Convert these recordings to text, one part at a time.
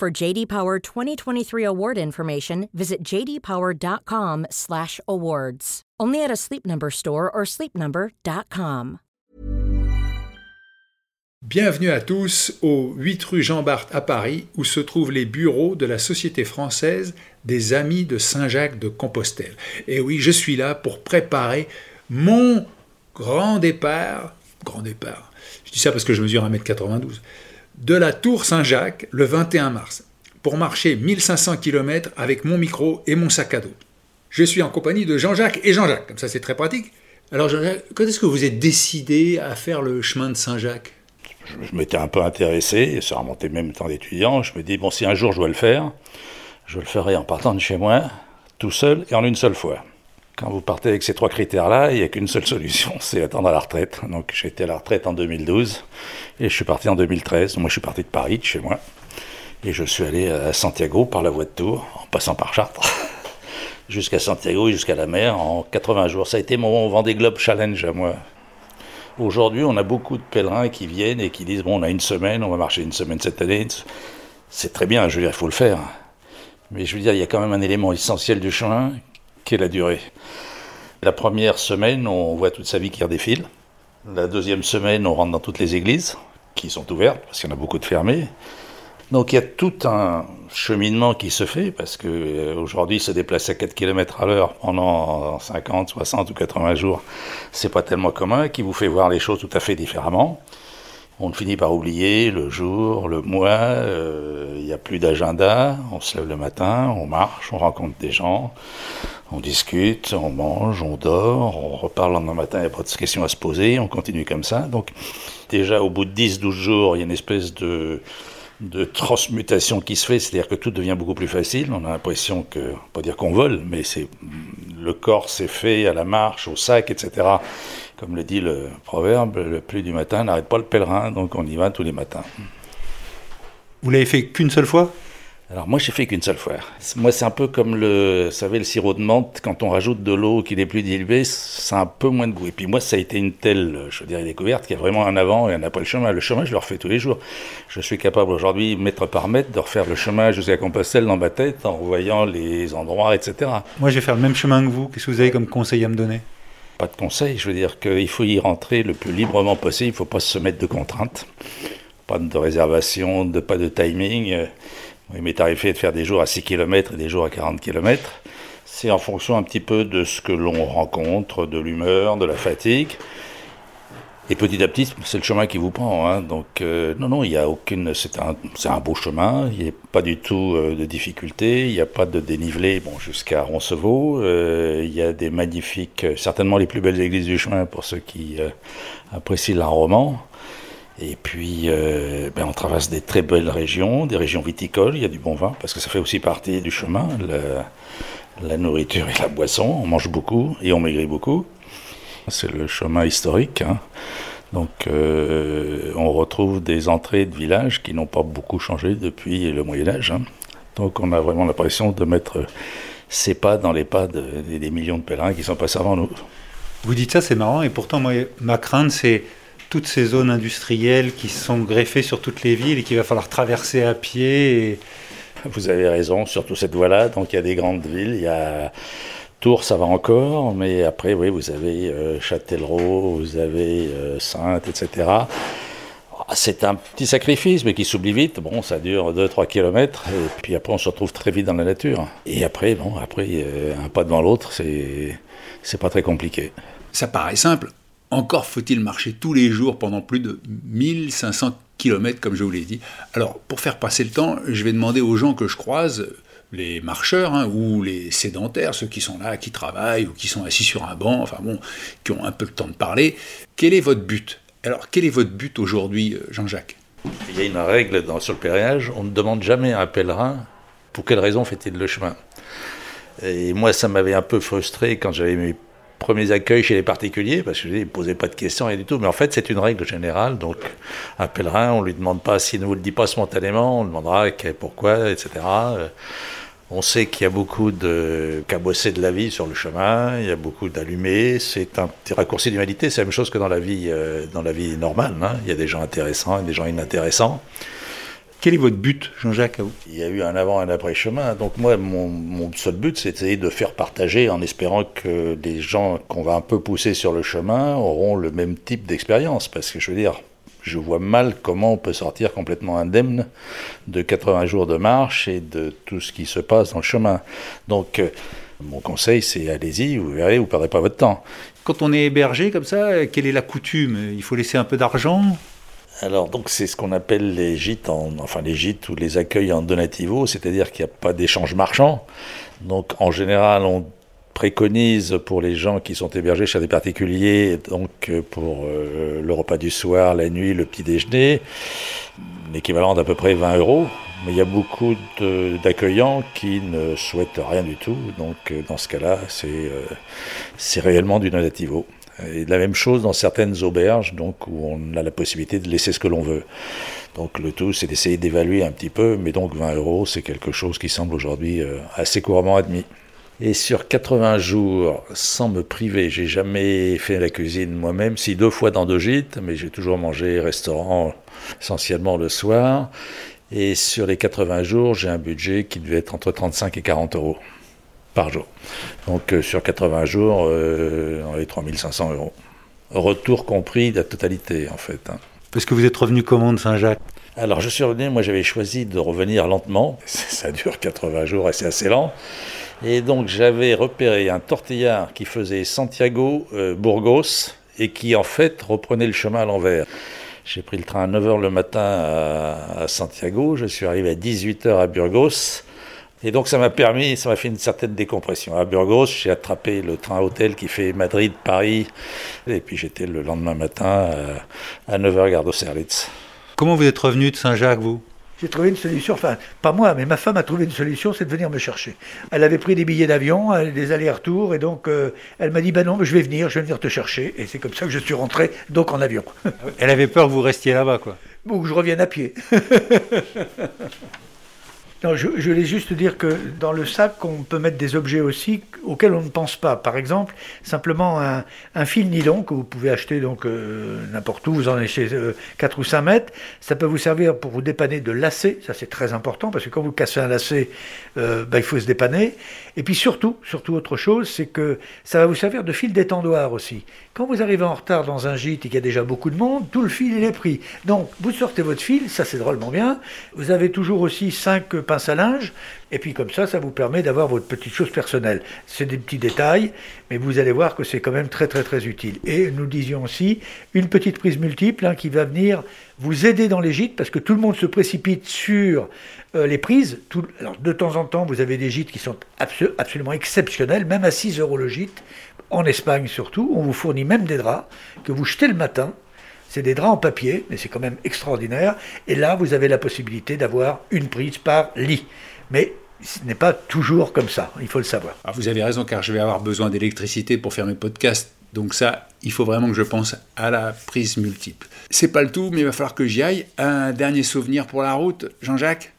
For JD Power 2023 award information, visit jdpower.com/awards. Only at a Sleep Number store or sleepnumber.com. Bienvenue à tous au 8 rue Jean Bart à Paris où se trouvent les bureaux de la Société française des Amis de Saint-Jacques de Compostelle. Et oui, je suis là pour préparer mon grand départ, grand départ. Je dis ça parce que je mesure 1m92 de la Tour Saint-Jacques le 21 mars pour marcher 1500 km avec mon micro et mon sac à dos. Je suis en compagnie de Jean-Jacques et Jean-Jacques, comme ça c'est très pratique. Alors Jean-Jacques, quand est-ce que vous êtes décidé à faire le chemin de Saint-Jacques? Je, m'étais un peu intéressé, et ça remontait même temps d'étudiant. Je me dis, bon, si un jour je dois le faire, je le ferai en partant de chez moi, tout seul et en une seule fois. Quand vous partez avec ces trois critères-là, il n'y a qu'une seule solution, c'est attendre à la retraite. Donc j'ai été à la retraite en 2012 et je suis parti en 2013. Moi je suis parti de Paris, de chez moi, et je suis allé à Santiago par la voie de Tours, en passant par Chartres, jusqu'à Santiago et jusqu'à la mer en 80 jours. Ça a été mon Vendée Globe Challenge à moi. Aujourd'hui, on a beaucoup de pèlerins qui viennent et qui disent bon, on a une semaine, on va marcher une semaine cette année. C'est très bien, je veux dire, il faut le faire. Mais je veux dire, il y a quand même un élément essentiel du chemin la durée. La première semaine, on voit toute sa vie qui redéfile. La deuxième semaine, on rentre dans toutes les églises qui sont ouvertes, parce qu'il y en a beaucoup de fermées. Donc il y a tout un cheminement qui se fait, parce qu'aujourd'hui, euh, se déplacer à 4 km à l'heure pendant 50, 60 ou 80 jours, c'est pas tellement commun, qui vous fait voir les choses tout à fait différemment. On finit par oublier le jour, le mois, euh, il n'y a plus d'agenda, on se lève le matin, on marche, on rencontre des gens, on discute, on mange, on dort, on reparle le lendemain matin, il n'y a pas de questions à se poser, on continue comme ça. Donc déjà au bout de 10-12 jours, il y a une espèce de, de transmutation qui se fait, c'est-à-dire que tout devient beaucoup plus facile. On a l'impression que, pas dire qu'on vole, mais c'est le corps s'est fait à la marche, au sac, etc. Comme le dit le proverbe, le plus du matin n'arrête pas le pèlerin, donc on y va tous les matins. Vous l'avez fait qu'une seule fois? Alors moi j'ai fait qu'une seule fois. Moi c'est un peu comme le, vous savez, le sirop de menthe, quand on rajoute de l'eau qui n'est plus diluée, ça a un peu moins de goût. Et puis moi ça a été une telle, je dirais, découverte qu'il y a vraiment un avant et un après le chemin. Le chemin je le refais tous les jours. Je suis capable aujourd'hui, mètre par mètre, de refaire le chemin jusqu'à Compostelle dans ma tête en revoyant les endroits, etc. Moi je vais faire le même chemin que vous. Qu'est-ce que vous avez comme conseil à me donner? Pas de conseil, je veux dire qu'il faut y rentrer le plus librement possible, il ne faut pas se mettre de contraintes. Pas de réservation, de, pas de timing. Il m'est arrivé de faire des jours à 6 km et des jours à 40 km. C'est en fonction un petit peu de ce que l'on rencontre, de l'humeur, de la fatigue. Et petit à petit, c'est le chemin qui vous prend. Hein. Donc, euh, non, non, il n'y a aucune. C'est un, beau chemin. Il n'y a pas du tout euh, de difficulté. Il n'y a pas de dénivelé jusqu'à Roncevaux. Euh, il y a des magnifiques, certainement les plus belles églises du chemin pour ceux qui apprécient l'art roman. Et puis, ben, on traverse des très belles régions, des régions viticoles, il y a du bon vin, parce que ça fait aussi partie du chemin, la nourriture et la boisson. On mange beaucoup et on maigrit beaucoup. C'est le chemin historique. Hein. Donc, euh, on retrouve des entrées de villages qui n'ont pas beaucoup changé depuis le Moyen-Âge. Hein. Donc, on a vraiment l'impression de mettre ses pas dans les pas des millions de pèlerins qui sont passés avant nous. Vous dites ça, c'est marrant, et pourtant, moi, ma crainte, c'est toutes ces zones industrielles qui sont greffées sur toutes les villes et qu'il va falloir traverser à pied. Vous avez raison, surtout cette voie-là. Donc il y a des grandes villes, il y a Tours, ça va encore, mais après, oui, vous avez euh, Châtellerault, vous avez euh, Sainte, etc. C'est un petit sacrifice, mais qui s'oublie vite. Bon, ça dure 2-3 km, et puis après, on se retrouve très vite dans la nature. Et après, bon, après, un pas devant l'autre, c'est, c'est pas très compliqué. Ça paraît simple. Encore faut-il marcher tous les jours pendant plus de 1500 km, comme je vous l'ai dit. Alors, pour faire passer le temps, je vais demander aux gens que je croise, les marcheurs hein, ou les sédentaires, ceux qui sont là, qui travaillent ou qui sont assis sur un banc, enfin bon, qui ont un peu le temps de parler, quel est votre but? Alors, quel est votre but aujourd'hui, euh, Jean-Jacques? Il y a une règle dans, sur le pèlerinage, on ne demande jamais à un pèlerin pour quelle raison fait-il le chemin. Et moi, ça m'avait un peu frustré quand j'avais mes premiers accueils chez les particuliers, parce que je ne posais pas de questions et du tout. Mais en fait, c'est une règle générale. Donc, un pèlerin, on ne lui demande pas, s'il ne vous le dit pas spontanément, on demandera pourquoi, etc. On sait qu'il y a beaucoup de cabossés de la vie sur le chemin, il y a beaucoup d'allumés, c'est un petit raccourci d'humanité, c'est la même chose que dans la vie, euh, dans la vie normale. Hein. Il y a des gens intéressants et des gens inintéressants. Quel est votre but, Jean-Jacques Il y a eu un avant et un après chemin. Donc moi, mon, seul but, c'était de faire partager en espérant que les gens qu'on va un peu pousser sur le chemin auront le même type d'expérience. Parce que je veux dire, je vois mal comment on peut sortir complètement indemne de 80 jours de marche et de tout ce qui se passe dans le chemin. Donc, euh, mon conseil, c'est allez-y, vous verrez, vous ne perdrez pas votre temps. Quand on est hébergé comme ça, quelle est la coutume? Il faut laisser un peu d'argent? Alors donc c'est ce qu'on appelle les gîtes, enfin les gîtes ou les accueils en donativo, c'est-à-dire qu'il n'y a pas d'échange marchand. Donc en général on préconise pour les gens qui sont hébergés chez des particuliers, donc euh, pour euh, le repas du soir, la nuit, le petit déjeuner, l'équivalent d'à peu près 20 euros. Mais il y a beaucoup d'accueillants qui ne souhaitent rien du tout. Donc euh, dans ce cas-là, c'est réellement du donativo. Et la même chose dans certaines auberges, donc où on a la possibilité de laisser ce que l'on veut. Donc le tout, c'est d'essayer d'évaluer un petit peu, mais donc 20 euros, c'est quelque chose qui semble aujourd'hui assez couramment admis. Et sur 80 jours, sans me priver, j'ai jamais fait la cuisine moi-même, si deux fois dans deux gîtes, mais j'ai toujours mangé restaurant essentiellement le soir. Et sur les 80 jours, j'ai un budget qui devait être entre 35 et 40 euros par jour. Donc euh, sur 80 jours, euh, on est 3500 euros. Retour compris de la totalité en fait. Hein. Parce que vous êtes revenu comment de Saint-Jacques? Alors je suis revenu, moi j'avais choisi de revenir lentement, ça dure 80 jours et c'est assez lent. Et donc j'avais repéré un tortillard qui faisait Santiago-Burgos euh, et qui en fait reprenait le chemin à l'envers. J'ai pris le train à 9h le matin à, Santiago, je suis arrivé à 18h à Burgos. Et donc ça m'a permis, ça m'a fait une certaine décompression. À Burgos, j'ai attrapé le train hôtel qui fait Madrid-Paris. Et puis j'étais le lendemain matin à, 9h gare d'Austerlitz. Comment vous êtes revenu de Saint-Jacques, vous? J'ai trouvé une solution, enfin, pas moi, mais ma femme a trouvé une solution, c'est de venir me chercher. Elle avait pris des billets d'avion, euh, des allers-retours, et donc euh, elle m'a dit, ben non, je vais venir, je vais venir te chercher. Et c'est comme ça que je suis rentré, donc en avion. Elle avait peur que vous restiez là-bas, quoi. Ou que je revienne à pied. Je, voulais juste dire que dans le sac, on peut mettre des objets aussi auxquels on ne pense pas. Par exemple, simplement un, un fil nylon que vous pouvez acheter donc euh, n'importe où, vous en achetez euh, 4 ou 5 mètres. Ça peut vous servir pour vous dépanner de lacets, ça c'est très important parce que quand vous cassez un lacet, euh, bah, il faut se dépanner. Et puis surtout, surtout autre chose, c'est que ça va vous servir de fil d'étendoir aussi. Quand vous arrivez en retard dans un gîte et qu'il y a déjà beaucoup de monde, tout le fil il est pris. Donc vous sortez votre fil, ça c'est drôlement bien. Vous avez toujours aussi 5 pince à linge, et puis comme ça, ça vous permet d'avoir votre petite chose personnelle. C'est des petits détails, mais vous allez voir que c'est quand même très très très utile. Et nous disions aussi une petite prise multiple hein, qui va venir vous aider dans les gîtes, parce que tout le monde se précipite sur euh, les prises. de temps en temps, vous avez des gîtes qui sont absolument exceptionnels, même à 6 euros le gîte. En Espagne surtout, on vous fournit même des draps que vous jetez le matin c'est des draps en papier, mais c'est quand même extraordinaire. Et là, vous avez la possibilité d'avoir une prise par lit. Mais ce n'est pas toujours comme ça, il faut le savoir. Ah, vous avez raison, car je vais avoir besoin d'électricité pour faire mes podcasts. Donc ça, il faut vraiment que je pense à la prise multiple. C'est pas le tout, mais il va falloir que j'y aille. Un dernier souvenir pour la route, Jean-Jacques?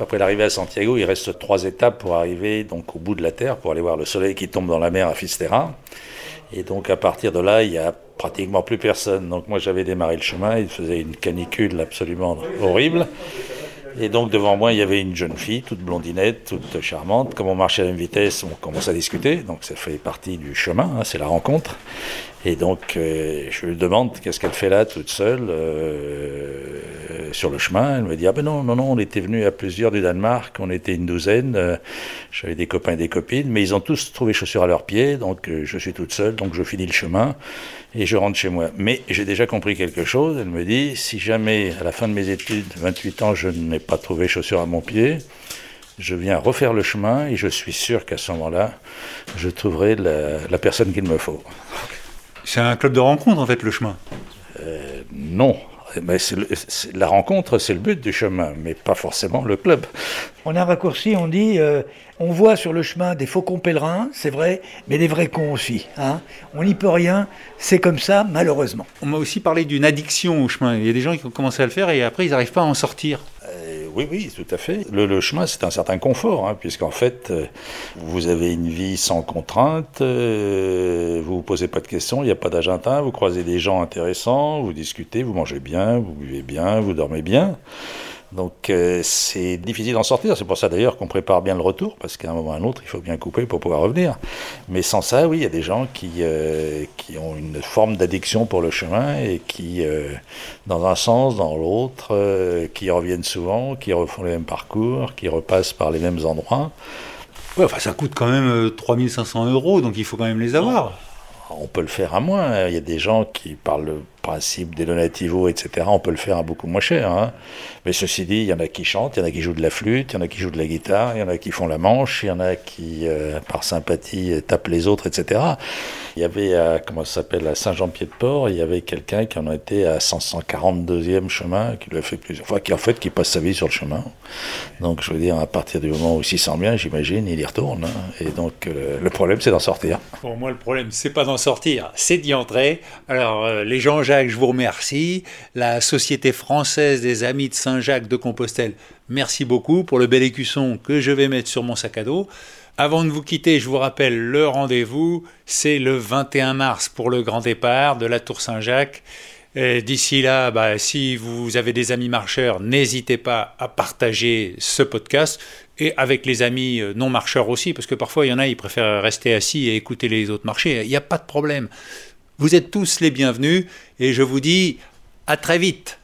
Après l'arrivée à Santiago, il reste trois étapes pour arriver donc au bout de la Terre, pour aller voir le soleil qui tombe dans la mer à Fisterra. Et donc à partir de là, il y a pratiquement plus personne. Donc moi j'avais démarré le chemin, il faisait une canicule absolument horrible. Et donc devant moi, il y avait une jeune fille, toute blondinette, toute charmante. Comme on marchait à la même vitesse, on commence à discuter. Donc ça fait partie du chemin, hein, c'est la rencontre. Et donc euh, je lui demande qu'est-ce qu'elle fait là, toute seule, euh, sur le chemin? Elle me dit ah ben non non non, on était venus à plusieurs du Danemark, on était une douzaine. Euh, j'avais des copains et des copines, mais ils ont tous trouvé chaussures à leurs pieds. Donc je suis toute seule, donc je finis le chemin et je rentre chez moi. Mais j'ai déjà compris quelque chose. Elle me dit, si jamais à la fin de mes études, 28 ans, je n'ai pas trouvé chaussures à mon pied, je viens refaire le chemin et je suis sûr qu'à ce moment-là, je trouverai la, personne qu'il me faut. C'est un club de rencontre en fait, le chemin euh, Non. Mais la rencontre, c'est le but du chemin, mais pas forcément le club. On a un raccourci, on dit, euh, on voit sur le chemin des faucons pèlerins, c'est vrai, mais des vrais cons aussi. Hein. On n'y peut rien, c'est comme ça, malheureusement. On m'a aussi parlé d'une addiction au chemin. Il y a des gens qui ont commencé à le faire et après ils n'arrivent pas à en sortir. Euh, oui, oui, tout à fait. Le, chemin, c'est un certain confort, hein, puisqu'en fait, euh, vous avez une vie sans contrainte, vous vous posez pas de questions, il n'y a pas d'agenda, vous croisez des gens intéressants, vous discutez, vous mangez bien, vous buvez bien, vous dormez bien. Donc euh, c'est difficile d'en sortir. C'est pour ça d'ailleurs qu'on prépare bien le retour, parce qu'à un moment ou à un autre, il faut bien couper pour pouvoir revenir. Mais sans ça, oui, il y a des gens qui, euh, qui ont une forme d'addiction pour le chemin et qui, euh, dans un sens, dans l'autre, qui reviennent souvent, qui refont les mêmes parcours, qui repassent par les mêmes endroits. Ouais, enfin, ça coûte quand même 3500 euros, donc il faut quand même les avoir. On peut le faire à moins. Il y a des gens qui parlent principe des donativos, etc., on peut le faire à beaucoup moins cher. Hein. Mais ceci dit, il y en a qui chantent, il y en a qui jouent de la flûte, il y en a qui jouent de la guitare, il y en a qui font la manche, il y en a qui, euh, par sympathie, tapent les autres, etc. Il y avait, à, comment ça s'appelle, à Saint-Jean-Pied-de-Port, il y avait quelqu'un qui en était à 142e chemin, qui l'a fait plusieurs fois, qui en fait, qui passe sa vie sur le chemin. Donc, je veux dire, à partir du moment où il s'y sent bien, j'imagine, il y retourne. Hein. Et donc, euh, le problème, c'est d'en sortir. Pour moi, le problème, c'est pas d'en sortir, c'est d'y entrer. Alors, euh, les gens je vous remercie. La Société française des Amis de Saint-Jacques de Compostelle, merci beaucoup pour le bel écusson que je vais mettre sur mon sac à dos. Avant de vous quitter, je vous rappelle le rendez-vous, c'est le 21 mars pour le grand départ de la Tour Saint-Jacques. D'ici là, bah, si vous avez des amis marcheurs, n'hésitez pas à partager ce podcast et avec les amis euh, non marcheurs aussi, parce que parfois il y en a, ils préfèrent rester assis et écouter les autres marcher. Il n'y a pas de problème. Vous êtes tous les bienvenus et je vous dis à très vite.